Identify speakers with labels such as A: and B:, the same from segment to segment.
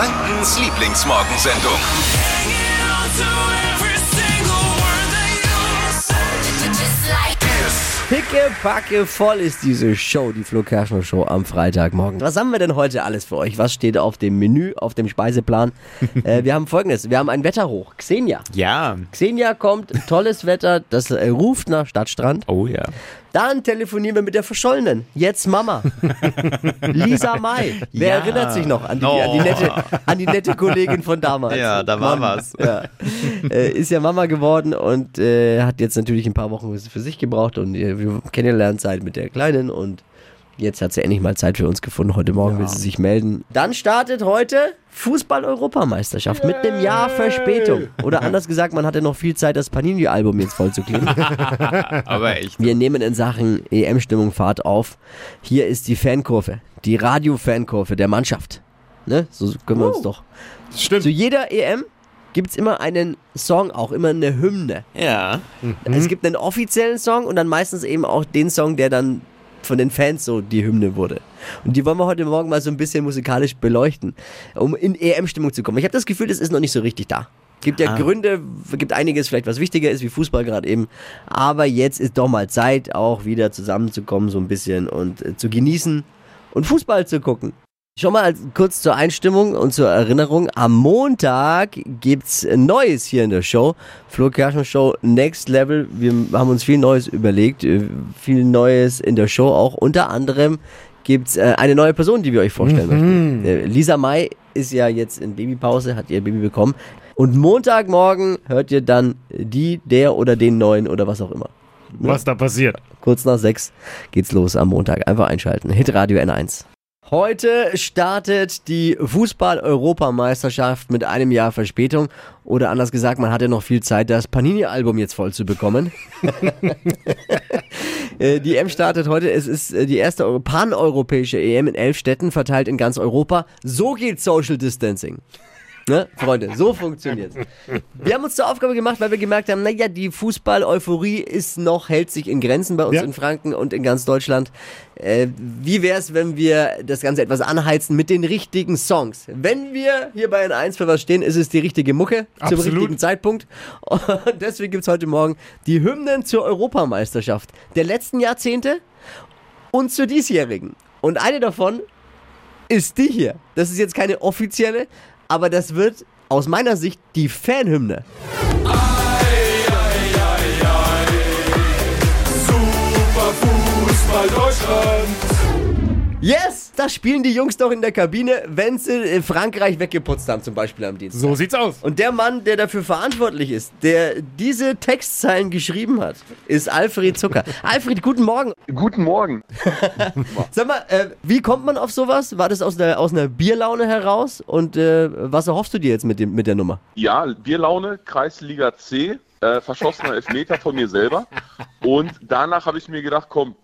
A: Frankens Lieblingsmorgensendung.
B: Picke, packe, voll ist diese Show, die Flo Kerschner Show am Freitagmorgen. Was haben wir denn heute alles für euch? Was steht auf dem Menü, auf dem Speiseplan? äh, wir haben folgendes, wir haben ein Wetterhoch. Xenia.
C: Ja.
B: Xenia kommt, tolles Wetter, das äh, ruft nach Stadtstrand.
C: Oh ja.
B: Dann telefonieren wir mit der Verschollenen. Jetzt Mama. Lisa Mai. Wer
C: Ja.
B: erinnert sich noch an die,
C: Oh.
B: an, die nette, an die nette Kollegin von damals?
C: Ja, da war
B: Mann.
C: was.
B: Ja. Äh, ist ja Mama geworden und äh, hat jetzt natürlich ein paar Wochen für sich gebraucht und äh, wir Kennenlernzeit mit der Kleinen und jetzt hat sie endlich mal Zeit für uns gefunden. Heute Morgen will sie sich melden. Dann startet heute Fußball-Europameisterschaft mit einem Jahr Verspätung. Oder anders gesagt, man hatte noch viel Zeit, das Panini-Album jetzt voll zu kleben.
C: Aber echt.
B: Wir nehmen in Sachen EM-Stimmung Fahrt auf. Hier ist die Fankurve, die Radio-Fankurve der Mannschaft. Ne? So können wir uns doch.
D: Stimmt.
B: Zu jeder EM gibt es immer einen Song, auch immer eine Hymne.
C: Ja.
B: Es gibt einen offiziellen Song und dann meistens eben auch den Song, der dann von den Fans so die Hymne wurde. Und die wollen wir heute Morgen mal so ein bisschen musikalisch beleuchten, um in EM-Stimmung zu kommen. Ich habe das Gefühl, das ist noch nicht so richtig da. Gibt ja Gründe, gibt einiges vielleicht, was wichtiger ist, wie Fußball gerade eben. Aber jetzt ist doch mal Zeit, auch wieder zusammenzukommen, so ein bisschen und äh, zu genießen und Fußball zu gucken. Schon mal kurz zur Einstimmung und zur Erinnerung. Am Montag gibt's Neues hier in der Show. Flo Kerschner Show Next Level. Wir haben uns viel Neues überlegt. äh, Viel Neues in der Show auch. Unter anderem gibt's äh, eine neue Person, die wir euch vorstellen möchten. Äh, Lisa May ist ja jetzt in Babypause, hat ihr Baby bekommen. Und Montagmorgen hört ihr dann die, der oder den neuen oder was auch immer.
D: Was da passiert.
B: Kurz nach sechs geht's los am Montag. Einfach einschalten. Hitradio N1. Heute startet die Fußball-Europameisterschaft mit einem Jahr Verspätung. Oder anders gesagt, man hatte noch viel Zeit, das Panini-Album jetzt voll zu bekommen. Äh, die EM startet heute. Es ist äh, die erste Euro- paneuropäische EM in elf Städten, verteilt in ganz Europa. So geht Social Distancing. Ne, Freunde, so funktioniert's. Wir haben uns zur Aufgabe gemacht, weil wir gemerkt haben, naja, die Fußball-Euphorie ist noch, hält sich in Grenzen bei uns
D: Ja.
B: in Franken und in ganz Deutschland. Äh, wie wär's, wenn wir das Ganze etwas anheizen mit den richtigen Songs? Wenn wir hier bei N1 für was stehen, ist es die richtige Mucke zum
D: Absolut.
B: richtigen Zeitpunkt. Und deswegen gibt's heute Morgen die Hymnen zur Europameisterschaft der letzten Jahrzehnte und zur diesjährigen. Und eine davon ist die hier. Das ist jetzt keine offizielle, aber das wird aus meiner Sicht die Fanhymne.
E: Super Fußball Deutschland.
B: Yes! Das spielen die Jungs doch in der Kabine, wenn sie äh, Frankreich weggeputzt haben, zum Beispiel am Dienstag.
D: So sieht's aus.
B: Und der Mann, der dafür verantwortlich ist, der diese Textzeilen geschrieben hat, ist Alfred Zucker. Alfred, guten Morgen.
F: Guten Morgen.
B: Sag mal, äh, wie kommt man auf sowas? War das aus einer, aus einer Bierlaune heraus? Und äh, was erhoffst du dir jetzt mit, dem, mit der Nummer?
F: Ja, Bierlaune, Kreisliga C, äh, verschossener Elfmeter von mir selber. Und danach habe ich mir gedacht, komm,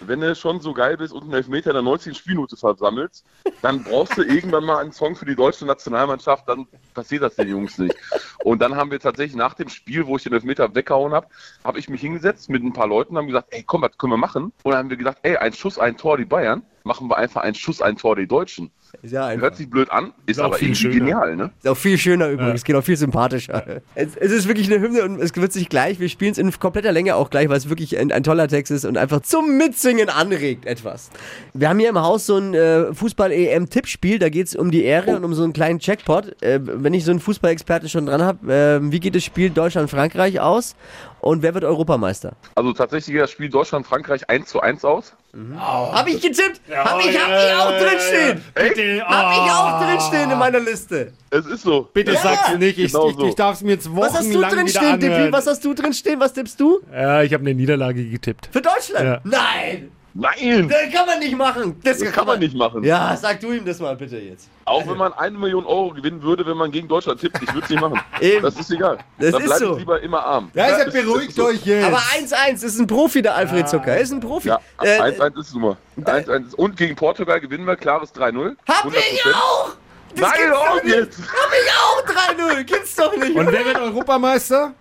F: wenn du schon so geil bist und einen Elfmeter in der 19. Spielminute versammelst, dann brauchst du irgendwann mal einen Song für die deutsche Nationalmannschaft, dann passiert das den Jungs nicht. Und dann haben wir tatsächlich nach dem Spiel, wo ich den Elfmeter weggehauen habe, habe ich mich hingesetzt mit ein paar Leuten und haben gesagt, ey, komm, was können wir machen? Und dann haben wir gesagt, ey, ein Schuss, ein Tor, die Bayern, machen wir einfach ein Schuss, ein Tor, die Deutschen.
B: Ist ja.
F: Hört sich blöd an, ist,
D: Ist auch
F: aber
D: viel
F: irgendwie
D: schöner.
F: genial, ne?
B: Ist auch viel schöner übrigens, geht auch viel sympathischer. Es, es ist wirklich eine Hymne und es wird sich gleich, wir spielen es in kompletter Länge auch gleich, weil es wirklich ein, ein toller Text ist und einfach zum Mitsingen anregt etwas. Wir haben hier im Haus so ein äh, Fußball-EM-Tippspiel, da geht es um die Ehre und um so einen kleinen Jackpot. Äh, wenn ich so einen Fußballexperten schon dran habe, äh, wie geht das Spiel Deutschland-Frankreich aus und wer wird Europameister?
F: Also tatsächlich geht das Spiel Deutschland-Frankreich 1 zu 1 aus.
B: Hab ich getippt? hab ich, hab ich auch drinstehen?
D: Bitte,
B: Hab ich auch
D: oh.
B: drinstehen in meiner Liste.
F: Es ist so.
D: Bitte
B: Ja.
D: sag's nicht. Ich,
F: Genau
D: ich,
F: so.
D: ich darf es mir jetzt
B: Was hast du
D: wochenlang wieder
B: drinstehen, Dippi?
D: anhören.
B: Was hast du drinstehen? Was tippst du?
D: Ja, ich habe eine Niederlage getippt.
B: Für Deutschland?
D: Ja.
B: Nein!
F: Nein!
B: Das kann man nicht machen. Das,
F: Das kann man nicht machen.
B: Ja, sag du ihm das mal bitte jetzt.
F: Auch wenn man eine Million Euro gewinnen würde, wenn man gegen Deutschland tippt, ich würde es nicht machen.
B: Eben.
F: Das ist egal.
B: Das
F: Dann
B: ist
F: bleib
B: so.
F: ich lieber immer arm.
D: Ja, ist ja
F: ist- das
D: beruhigt
F: ist so.
D: euch jetzt.
B: Aber 1-1 ist ein Profi, der Alfred Zucker. Er ist ein Profi.
F: Ja,
B: Äh,
F: 1-1 ist es nur. 1-1 ist- Und gegen Portugal gewinnen wir klares 3-0.
B: hab ich
F: 100%.
B: auch! Das
F: Nein, auch jetzt!
B: Hab ich auch 3-0. Gibt's doch nicht.
D: Und wer wird Europameister?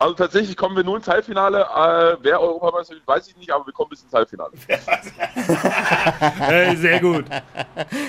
F: Also tatsächlich kommen wir nur ins Halbfinale. Äh, wer Europameister wird, weiß ich nicht, aber wir kommen bis ins Halbfinale.
D: Hey, sehr gut.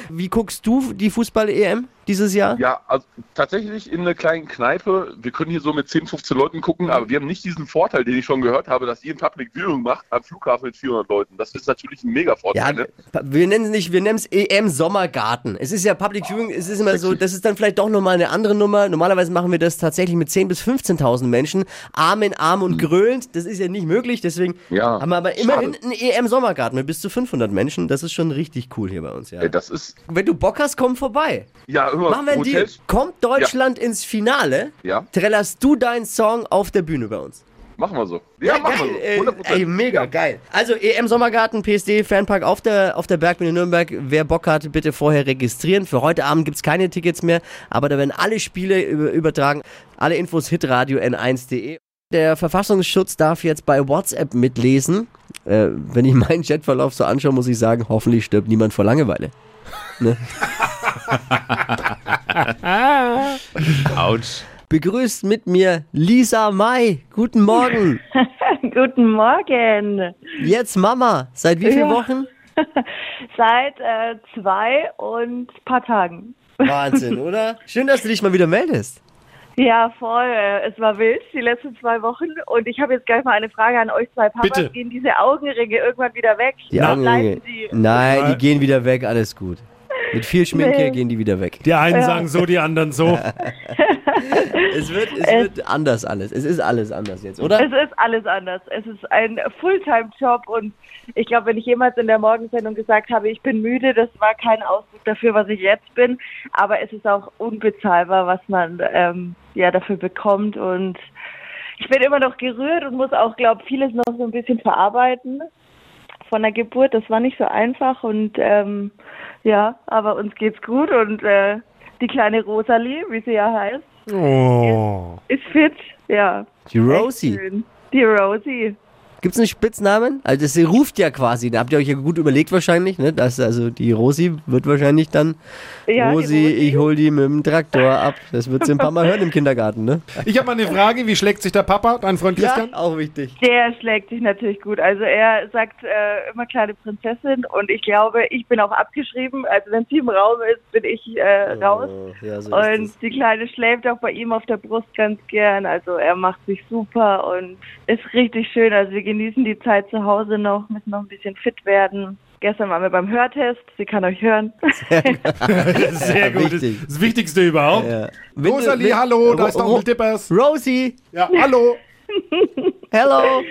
B: Wie guckst du die Fußball-EM? Dieses Jahr?
F: Ja, also tatsächlich in einer kleinen Kneipe. Wir können hier so mit 10, 15 Leuten gucken, aber wir haben nicht diesen Vorteil, den ich schon gehört habe, dass ihr ein Public Viewing macht am Flughafen mit 400 Leuten. Das ist natürlich ein mega
B: Ja,
F: Vorteil. ne?
B: wir nennen es nicht, wir nennen es EM Sommergarten. Es ist ja Public Viewing, es ist immer so, das ist dann vielleicht doch nochmal eine andere Nummer. Normalerweise machen wir das tatsächlich mit 10.000 bis 15.000 Menschen, Arm in Arm und grölend. Das ist ja nicht möglich, deswegen.
F: Ja,
B: haben wir aber immerhin einen EM Sommergarten mit bis zu 500 Menschen. Das ist schon richtig cool hier bei uns, ja.
F: Ey, Das ist,
B: Wenn du Bock hast, komm vorbei.
F: ja,
B: Machen wir.
F: Hotels.
B: Kommt Deutschland ins Finale,
F: Ja,
B: trällerst du deinen Song auf der Bühne bei uns.
F: machen wir so. Ja, machen
B: geil,
F: wir so. 100%.
B: Ey, mega
F: Ja.
B: geil. Also EM Sommergarten, PSD, Fanpark auf der, auf der Bergbühne Nürnberg. Wer Bock hat, bitte vorher registrieren. Für heute Abend gibt's keine Tickets mehr, aber da werden alle Spiele über, übertragen. Alle Infos hitradio n1.de. Der Verfassungsschutz darf jetzt bei WhatsApp mitlesen. Äh, wenn ich meinen Chatverlauf so anschaue, muss ich sagen, hoffentlich stirbt niemand vor Langeweile.
D: Autsch.
B: Begrüßt mit mir Lisa May. Guten Morgen.
C: Guten Morgen.
B: Jetzt Mama. Seit wie vielen
C: Ja.
B: Wochen?
C: Seit äh, zwei und paar Tagen.
B: Wahnsinn, oder? Schön, dass du dich mal wieder meldest.
C: Ja, voll. Äh, es war wild die letzten zwei Wochen. Und ich habe jetzt gleich mal eine Frage an euch zwei Papas.
D: Bitte.
C: Gehen diese Augenringe irgendwann wieder weg?
B: Die Augenringe.
C: bleiben sie?
B: Nein, die gehen wieder weg, alles gut. Mit viel Schminke
C: Nee.
B: gehen die wieder weg.
D: Die einen
C: Ja.
D: sagen so, die anderen so.
B: Es wird, es
C: Es-
B: wird anders alles. Es ist alles anders jetzt, oder?
C: Es ist alles anders. Es ist ein Fulltime-Job und ich glaube, wenn ich jemals in der Morgensendung gesagt habe, ich bin müde, das war kein Ausdruck dafür, was ich jetzt bin. Aber es ist auch unbezahlbar, was man ähm, ja dafür bekommt und ich bin immer noch gerührt und muss auch, glaube vieles noch so ein bisschen verarbeiten von der Geburt. Das war nicht so einfach und ähm, ja, aber uns geht's gut und äh, die kleine Rosalie, wie sie ja heißt,
D: Oh.
C: ist fit. Ja.
B: Die Rosie.
C: Die Rosie.
B: Gibt es einen Spitznamen? Also das, sie ruft ja quasi, da habt ihr euch ja gut überlegt wahrscheinlich, ne? Das, also die Rosi wird wahrscheinlich dann
C: Ja,
B: Rosi,
C: Rosi.
B: ich hol die mit dem Traktor ab. Das wird sie ein paar Mal hören im Kindergarten, ne?
D: Ich habe mal eine Frage. Wie schlägt sich der Papa, dein Freund Christian?
B: auch wichtig.
C: Der schlägt sich natürlich gut. Also er sagt äh, immer kleine Prinzessin und ich glaube, ich bin auch abgeschrieben. Also wenn sie im Raum ist, bin ich äh, raus.
B: Oh, ja, so
C: Und
B: ist
C: die Kleine schläft auch bei ihm auf der Brust ganz gern. Also er macht sich super und ist richtig schön. Also wir genießen die Zeit zu Hause noch, müssen noch ein bisschen fit werden. Gestern waren wir beim Hörtest. Sie kann euch hören.
D: Sehr gut. Das,
B: wichtig.
D: das Wichtigste überhaupt.
B: Ja.
D: Rosalie, hallo, da ist Onkel Dippers.
B: Rosie,
D: Ja, hallo.
B: hello.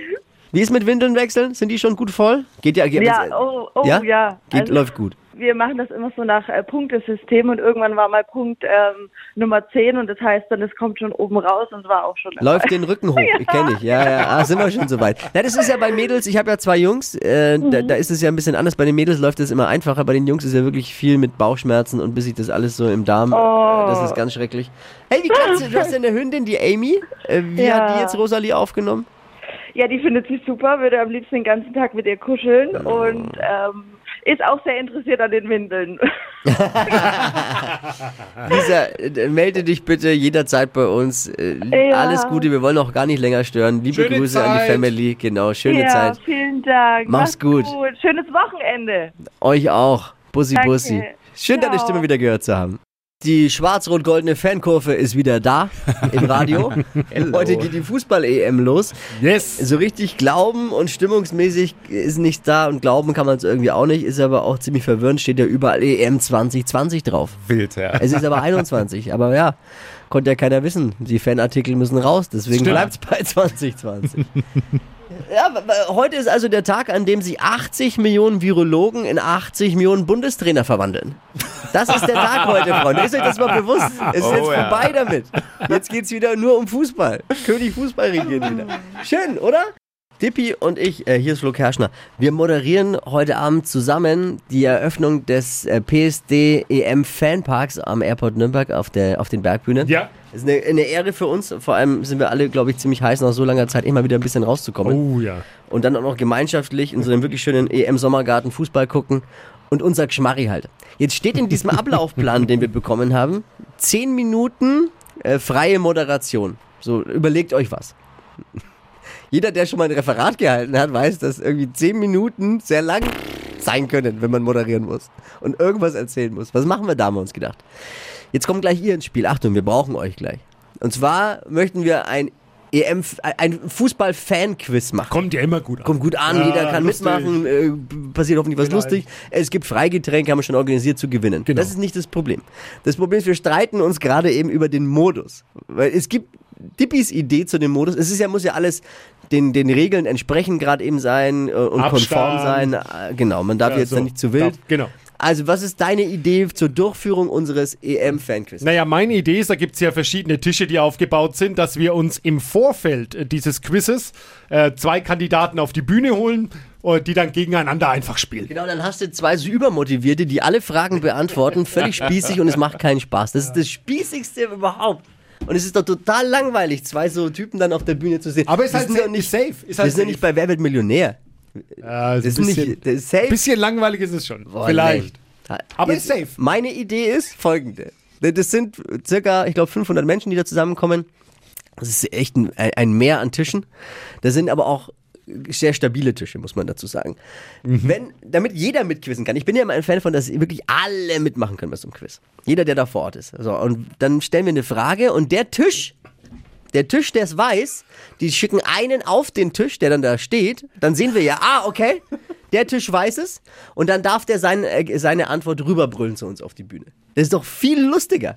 B: Wie ist mit Windeln wechseln? Sind die schon gut voll? Geht ja, geht,
C: Ja, oh, oh
B: ja?
C: ja.
B: Geht,
C: Also-
B: läuft gut.
C: Wir machen das immer so nach äh, Punktesystem und irgendwann war mal Punkt ähm, Nummer 10 und das heißt dann, es kommt schon oben raus und war auch schon
B: Läuft den Rücken hoch, ich kenne ich. Ja, ja, ah, sind wir schon soweit. Na, das ist ja bei Mädels, ich habe ja zwei Jungs, äh, da, da ist es ja ein bisschen anders. Bei den Mädels läuft es immer einfacher, bei den Jungs ist ja wirklich viel mit Bauchschmerzen und bis sich das alles so im Darm,
C: Oh.
B: äh, das ist ganz schrecklich. Hey, wie kannst du, hast ja eine Hündin, die Amy, äh, wie
C: Ja.
B: hat die jetzt Rosalie aufgenommen?
C: Ja, die findet sie super, würde am liebsten den ganzen Tag mit ihr kuscheln und ähm, ist auch sehr interessiert an den Windeln.
B: Lisa, äh, melde dich bitte jederzeit bei uns. Äh,
C: Ja.
B: Alles Gute, wir wollen auch gar nicht länger stören. Liebe
D: Schöne
B: Grüße an die
D: Zeit.
B: Family, genau, schöne
C: ja,
B: Zeit.
C: vielen Dank.
B: Mach's
C: Macht's
B: gut.
C: Schönes Wochenende.
B: Euch auch. Bussi,
C: Danke.
B: Bussi. Schön, deine
C: Ciao.
B: Stimme wieder gehört zu haben. Die schwarz-rot-goldene Fankurve ist wieder da im Radio. Heute geht die Fußball-EM los.
D: Yes.
B: So richtig glauben und stimmungsmäßig ist nichts da und glauben kann man es irgendwie auch nicht, ist aber auch ziemlich verwirrend, steht ja überall EM 2020 drauf.
D: Wild, ja.
B: Es ist aber 21, aber ja, konnte ja keiner wissen. Die Fanartikel müssen raus, deswegen bleibt es bei 2020. Ja, heute ist also der Tag, an dem sich 80 Millionen Virologen in 80 Millionen Bundestrainer verwandeln. Das ist der Tag heute, Freunde. Ist euch das mal bewusst? Es ist
D: Oh
B: jetzt
D: ja.
B: vorbei damit. Jetzt geht's wieder nur um Fußball. König Fußball regiert wieder. Schön, oder? Dippi und ich, äh, hier ist Flo Kerschner, wir moderieren heute Abend zusammen die Eröffnung des äh, PSD EM Fanparks am Airport Nürnberg auf, der, auf den Bergbühnen.
D: Ja.
B: Ist eine, eine Ehre für uns. Vor allem sind wir alle, glaube ich, ziemlich heiß, nach so langer Zeit immer wieder ein bisschen rauszukommen.
D: Oh ja.
B: Und dann auch noch gemeinschaftlich in so einem wirklich schönen EM-Sommergarten Fußball gucken. Und unser Geschmarri halt. Jetzt steht in diesem Ablaufplan, den wir bekommen haben, 10 Minuten äh, freie Moderation. So, überlegt euch was. Jeder, der schon mal ein Referat gehalten hat, weiß, dass irgendwie 10 Minuten sehr lang sein können, wenn man moderieren muss und irgendwas erzählen muss. Was machen wir da, haben wir uns gedacht. Jetzt kommt gleich ihr ins Spiel. Achtung, wir brauchen euch gleich. Und zwar möchten wir ein EM, ein Fußball-Fan-Quiz machen.
D: Kommt ja immer gut an.
B: Kommt gut an,
D: Ja,
B: jeder kann
D: lustig.
B: mitmachen, äh, passiert hoffentlich was
D: Genau.
B: lustig. Es gibt Freigetränke, haben wir schon organisiert zu gewinnen.
D: Genau.
B: Das ist nicht das Problem. Das Problem ist, wir streiten uns gerade eben über den Modus. Weil es gibt Dippis Idee zu dem Modus. Es ist ja, muss ja alles den, den Regeln entsprechend gerade eben sein äh, und konform sein.
D: Abstand.
B: Äh, Genau, man darf
D: Ja,
B: jetzt
D: so.
B: nicht zu wild.
D: Darf- Genau.
B: Also, was ist deine Idee zur Durchführung unseres EM-Fanquiz?
D: Naja, meine Idee ist, da gibt es ja verschiedene Tische, die aufgebaut sind, dass wir uns im Vorfeld äh, dieses Quizzes äh, zwei Kandidaten auf die Bühne holen, äh, die dann gegeneinander einfach spielen.
B: Genau, dann hast du zwei so Übermotivierte, die alle Fragen beantworten, völlig spießig und es macht keinen Spaß. Das ist das Spießigste überhaupt. Und es ist doch total langweilig, zwei so Typen dann auf der Bühne zu sehen.
D: Aber ist
B: Wir
D: halt sa-
B: nicht,
D: ist safe. Ist
B: wir
D: halt
B: sind ja nicht bei Wer wird Millionär.
D: Ist
B: Das ist
D: ein bisschen,
B: nicht, das ist safe.
D: bisschen langweilig ist es schon.
B: Boah,
D: Vielleicht.
B: nee.
D: Aber
B: Jetzt,
D: ist safe.
B: Meine Idee ist folgende. Das sind circa, ich glaube, 500 Menschen, die da zusammenkommen. Das ist echt ein, ein Meer an Tischen. Da sind aber auch sehr stabile Tische, muss man dazu sagen. Wenn, damit jeder mitquizzen kann. Ich bin ja immer ein Fan von, dass wirklich alle mitmachen können bei so einem Quiz. Jeder, der da vor Ort ist. So, und dann stellen wir eine Frage und der Tisch, der Tisch, der es weiß, die schicken einen auf den Tisch, der dann da steht. Dann sehen wir ja, ah, okay, der Tisch weiß es. Und dann darf der sein, äh, seine Antwort rüberbrüllen zu uns auf die Bühne. Das ist doch viel lustiger.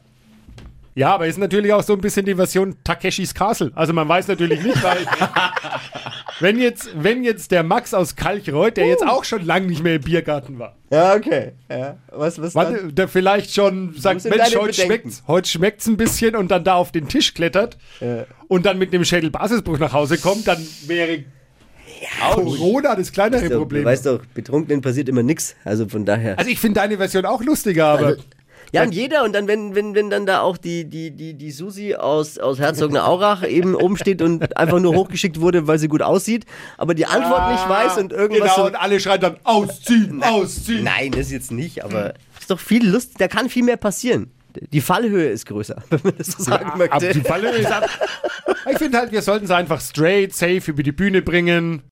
D: Ja, aber ist natürlich auch so ein bisschen die Version Takeshis Castle. Also man weiß natürlich nicht, weil wenn jetzt, wenn jetzt der Max aus Kalchreuth, der jetzt auch schon lange nicht mehr im Biergarten war,
B: Ja, okay. Ja, was, was
D: Warte, der vielleicht schon sagt, Mensch, heute schmeckt's, heute schmeckt's ein bisschen und dann da auf den Tisch klettert und dann mit einem Schädelbasisbruch nach Hause kommt, dann wäre Corona das kleinere
B: Du
D: Problem.
B: weißt doch, Betrunkenen passiert immer nichts. Also von daher.
D: also ich finde deine Version auch lustiger, aber
B: Also, ja, und jeder, und dann, wenn, wenn, wenn dann da auch die, die, die, die Susi aus, aus Herzogenaurach eben oben steht und einfach nur hochgeschickt wurde, weil sie gut aussieht, aber die Antwort nicht weiß und irgendwas
D: genau,
B: so.
D: und alle schreien dann ausziehen, ausziehen.
B: Nein, das jetzt nicht, aber ist doch viel Lust, da kann viel mehr passieren. Die Fallhöhe ist größer, wenn man das so sagen
D: Ab
B: möchte.
D: die Falle ist ab. Ich finde halt, wir sollten es einfach straight, safe über die Bühne bringen.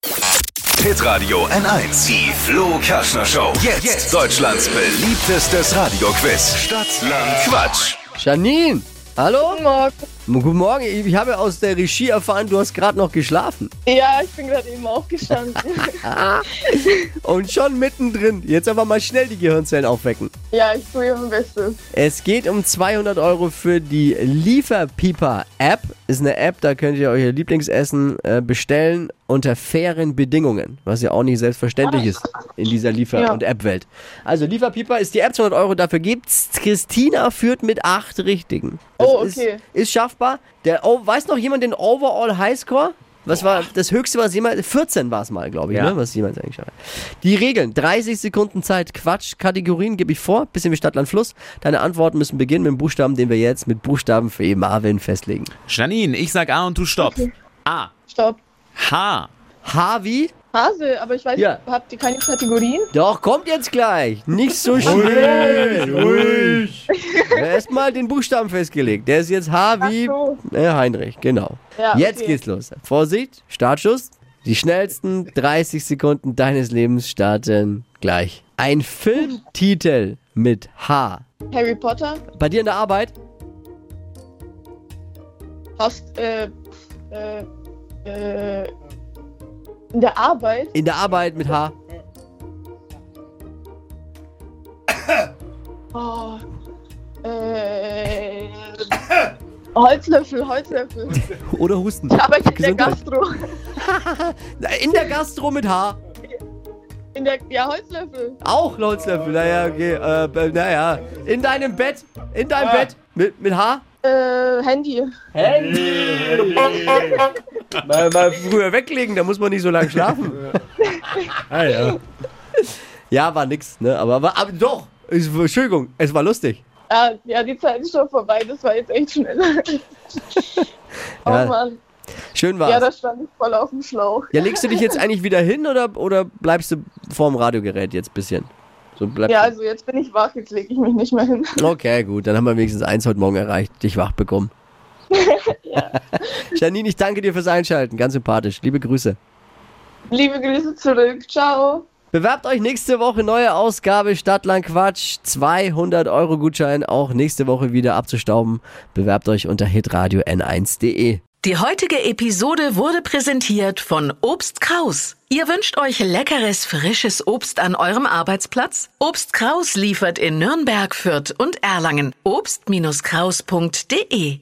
A: Hitradio N1. Die Flo Kaschner Show. Jetzt. Deutschlands beliebtestes Radioquiz. Stadt, Land, Quatsch.
B: Janine, hallo?
G: Guten Morgen.
B: Guten Morgen, ich habe aus der Regie erfahren, du hast gerade noch geschlafen.
G: Ja, ich bin gerade eben aufgestanden.
B: Und schon mittendrin. Jetzt aber mal schnell die Gehirnzellen aufwecken.
G: ja, ich tue mein Bestes.
B: Es geht um 200 Euro für die Lieferpieper-App. Ist eine App, da könnt ihr euer Lieblingsessen äh, bestellen unter fairen Bedingungen, was ja auch nicht selbstverständlich ist in dieser Liefer-
G: Ja.
B: und App-Welt. Also Lieferpieper ist die App, 200 Euro, dafür gibt's. Christina führt mit acht Richtigen. Das
G: Oh,
B: ist,
G: okay.
B: ist schaffbar. Der, oh, weiß noch jemand den Overall Highscore? Was war das höchste, was jemand, 14 war es mal, glaube ich,
H: Ja.
B: ne? was jemand eigentlich schafft. Die Regeln, 30 Sekunden Zeit, Quatsch, Kategorien gebe ich vor, bisschen wie Stadt, Land, Fluss. Deine Antworten müssen beginnen mit dem Buchstaben, den wir jetzt mit Buchstaben für E. Marvin festlegen.
H: Janine, ich sag A und du stopp. A.
G: Stopp.
H: H.
B: H wie?
G: Hase, aber ich weiß,
B: Ja.
G: habt ihr keine Kategorien?
B: Doch, kommt jetzt gleich. Nicht so schnell.
D: Ruhig.
B: Erstmal den Buchstaben festgelegt. Der ist jetzt H wie
G: so.
B: äh, Heinrich, genau.
G: Ja,
B: Jetzt
G: okay.
B: geht's los. Vorsicht, Startschuss. Die schnellsten 30 Sekunden deines Lebens starten gleich. Ein Filmtitel mit H.
G: Harry Potter.
B: Bei dir in der Arbeit?
G: Hast, äh, äh, äh, in der Arbeit.
B: In der Arbeit mit H.
G: Oh, äh, Holzlöffel, Holzlöffel.
B: Oder Husten.
G: Ich arbeite in der. Gastro.
B: In der Gastro mit H.
G: In der, ja, Holzlöffel.
B: Auch Holzlöffel. Naja, okay. Äh, naja. In deinem Bett. In deinem Bett. Mit, mit H.
G: Äh, Handy.
B: Mal, mal früher weglegen, da muss man nicht so lange schlafen.
D: Ah, ja.
B: Ja, war nix, ne? Aber, aber, aber doch. Es, Entschuldigung, es war lustig.
G: Ah, ja, die Zeit ist schon vorbei. Das war jetzt echt schnell. oh
B: Ja,
G: Mann.
B: Schön
G: Ja,
B: war's.
G: da stand ich voll auf dem Schlauch.
B: Ja, legst du dich jetzt eigentlich wieder hin oder, oder bleibst du vorm Radiogerät jetzt ein bisschen? So bleibst
G: Ja, also jetzt bin ich wach, jetzt lege ich mich nicht mehr hin.
B: Okay, gut, dann haben wir wenigstens eins heute Morgen erreicht, dich wach bekommen. Janine, ich danke dir fürs Einschalten, ganz sympathisch. Liebe Grüße.
G: Liebe Grüße zurück. Ciao.
B: Bewerbt euch nächste Woche neue Ausgabe Stadtland Quatsch. 200 Euro Gutschein auch nächste Woche wieder abzustauben. Bewerbt euch unter hitradio n1.de.
I: Die heutige Episode wurde präsentiert von Obst Kraus. Ihr wünscht euch leckeres, frisches Obst an eurem Arbeitsplatz? Obst Kraus liefert in Nürnberg, Fürth und Erlangen. Obst-Kraus.de